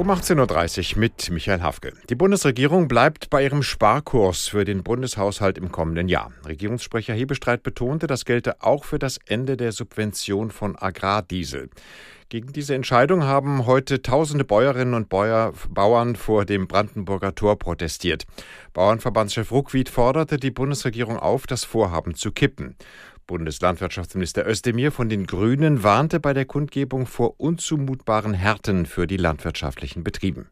Um 18.30 Uhr mit Michael Hafke. Die Bundesregierung bleibt bei ihrem Sparkurs für den Bundeshaushalt im kommenden Jahr. Regierungssprecher Hebestreit betonte, das gelte auch für das Ende der Subvention von Agrardiesel. Gegen diese Entscheidung haben heute tausende Bäuerinnen und Bäuer, Bauern vor dem Brandenburger Tor protestiert. Bauernverbandschef Ruckwied forderte die Bundesregierung auf, das Vorhaben zu kippen. Bundeslandwirtschaftsminister Özdemir von den Grünen warnte bei der Kundgebung vor unzumutbaren Härten für die landwirtschaftlichen Betrieben.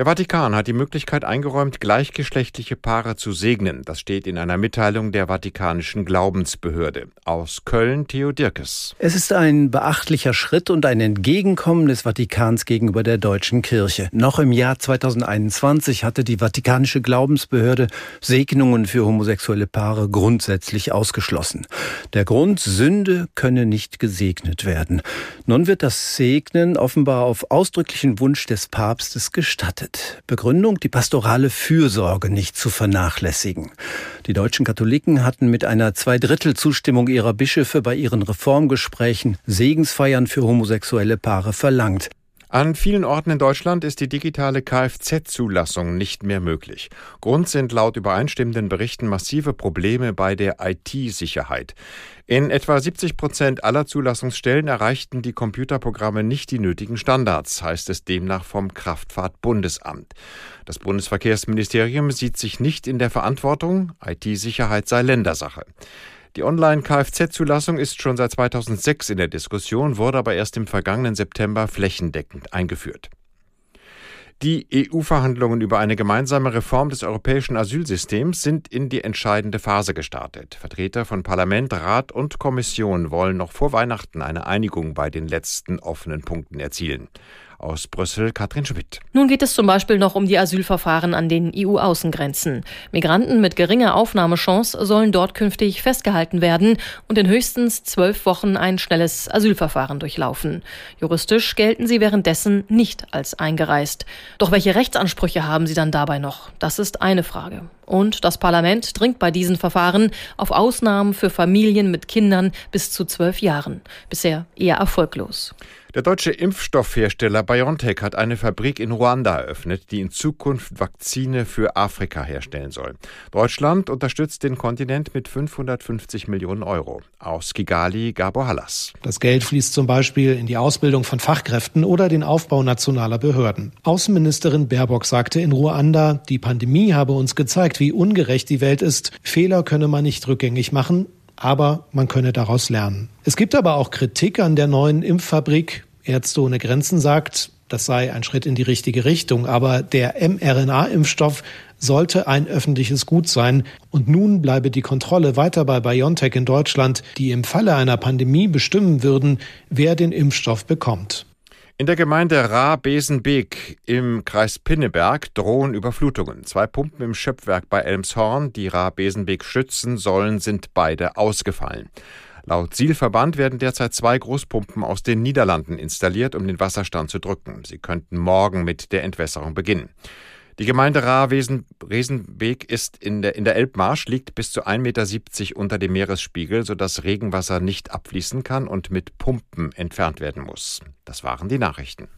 Der Vatikan hat die Möglichkeit eingeräumt, gleichgeschlechtliche Paare zu segnen. Das steht in einer Mitteilung der Vatikanischen Glaubensbehörde. Aus Köln Theo Dirkes. Es ist ein beachtlicher Schritt und ein Entgegenkommen des Vatikans gegenüber der deutschen Kirche. Noch im Jahr 2021 hatte die Vatikanische Glaubensbehörde Segnungen für homosexuelle Paare grundsätzlich ausgeschlossen. Der Grund, Sünde könne nicht gesegnet werden. Nun wird das Segnen offenbar auf ausdrücklichen Wunsch des Papstes gestattet gestattet. Begründung, die pastorale Fürsorge nicht zu vernachlässigen. Die deutschen Katholiken hatten mit einer Zweidrittelzustimmung ihrer Bischöfe bei ihren Reformgesprächen Segensfeiern für homosexuelle Paare verlangt. An vielen Orten in Deutschland ist die digitale Kfz-Zulassung nicht mehr möglich. Grund sind laut übereinstimmenden Berichten massive Probleme bei der IT-Sicherheit. In etwa 70 Prozent aller Zulassungsstellen erreichten die Computerprogramme nicht die nötigen Standards, heißt es demnach vom Kraftfahrtbundesamt. Das Bundesverkehrsministerium sieht sich nicht in der Verantwortung, IT-Sicherheit sei Ländersache. Die Online-Kfz-Zulassung ist schon seit 2006 in der Diskussion, wurde aber erst im vergangenen September flächendeckend eingeführt. Die EU-Verhandlungen über eine gemeinsame Reform des europäischen Asylsystems sind in die entscheidende Phase gestartet. Vertreter von Parlament, Rat und Kommission wollen noch vor Weihnachten eine Einigung bei den letzten offenen Punkten erzielen. Aus Brüssel Katrin Schmidt. Nun geht es zum Beispiel noch um die Asylverfahren an den EU-Außengrenzen. Migranten mit geringer Aufnahmechance sollen dort künftig festgehalten werden und in höchstens zwölf Wochen ein schnelles Asylverfahren durchlaufen. Juristisch gelten sie währenddessen nicht als eingereist. Doch welche Rechtsansprüche haben sie dann dabei noch? Das ist eine Frage. Und das Parlament dringt bei diesen Verfahren auf Ausnahmen für Familien mit Kindern bis zu zwölf Jahren. Bisher eher erfolglos. Der deutsche Impfstoffhersteller BioNTech hat eine Fabrik in Ruanda eröffnet, die in Zukunft Vakzine für Afrika herstellen soll. Deutschland unterstützt den Kontinent mit 550 Millionen Euro. Aus Kigali Gabor Hallas. Das Geld fließt zum Beispiel in die Ausbildung von Fachkräften oder den Aufbau nationaler Behörden. Außenministerin Baerbock sagte in Ruanda, die Pandemie habe uns gezeigt, wie ungerecht die Welt ist. Fehler könne man nicht rückgängig machen aber man könne daraus lernen. Es gibt aber auch Kritik an der neuen Impffabrik. Ärzte ohne Grenzen sagt, das sei ein Schritt in die richtige Richtung, aber der mRNA-Impfstoff sollte ein öffentliches Gut sein. Und nun bleibe die Kontrolle weiter bei BioNTech in Deutschland, die im Falle einer Pandemie bestimmen würden, wer den Impfstoff bekommt. In der Gemeinde Ra-Besenbeek im Kreis Pinneberg drohen Überflutungen. Zwei Pumpen im Schöpfwerk bei Elmshorn, die Ra-Besenbeek schützen sollen, sind beide ausgefallen. Laut Zielverband werden derzeit zwei Großpumpen aus den Niederlanden installiert, um den Wasserstand zu drücken. Sie könnten morgen mit der Entwässerung beginnen. Die Gemeinde Ra-Resenbeek ist in der, in der Elbmarsch, liegt bis zu 1,70 Meter unter dem Meeresspiegel, sodass Regenwasser nicht abfließen kann und mit Pumpen entfernt werden muss. Das waren die Nachrichten.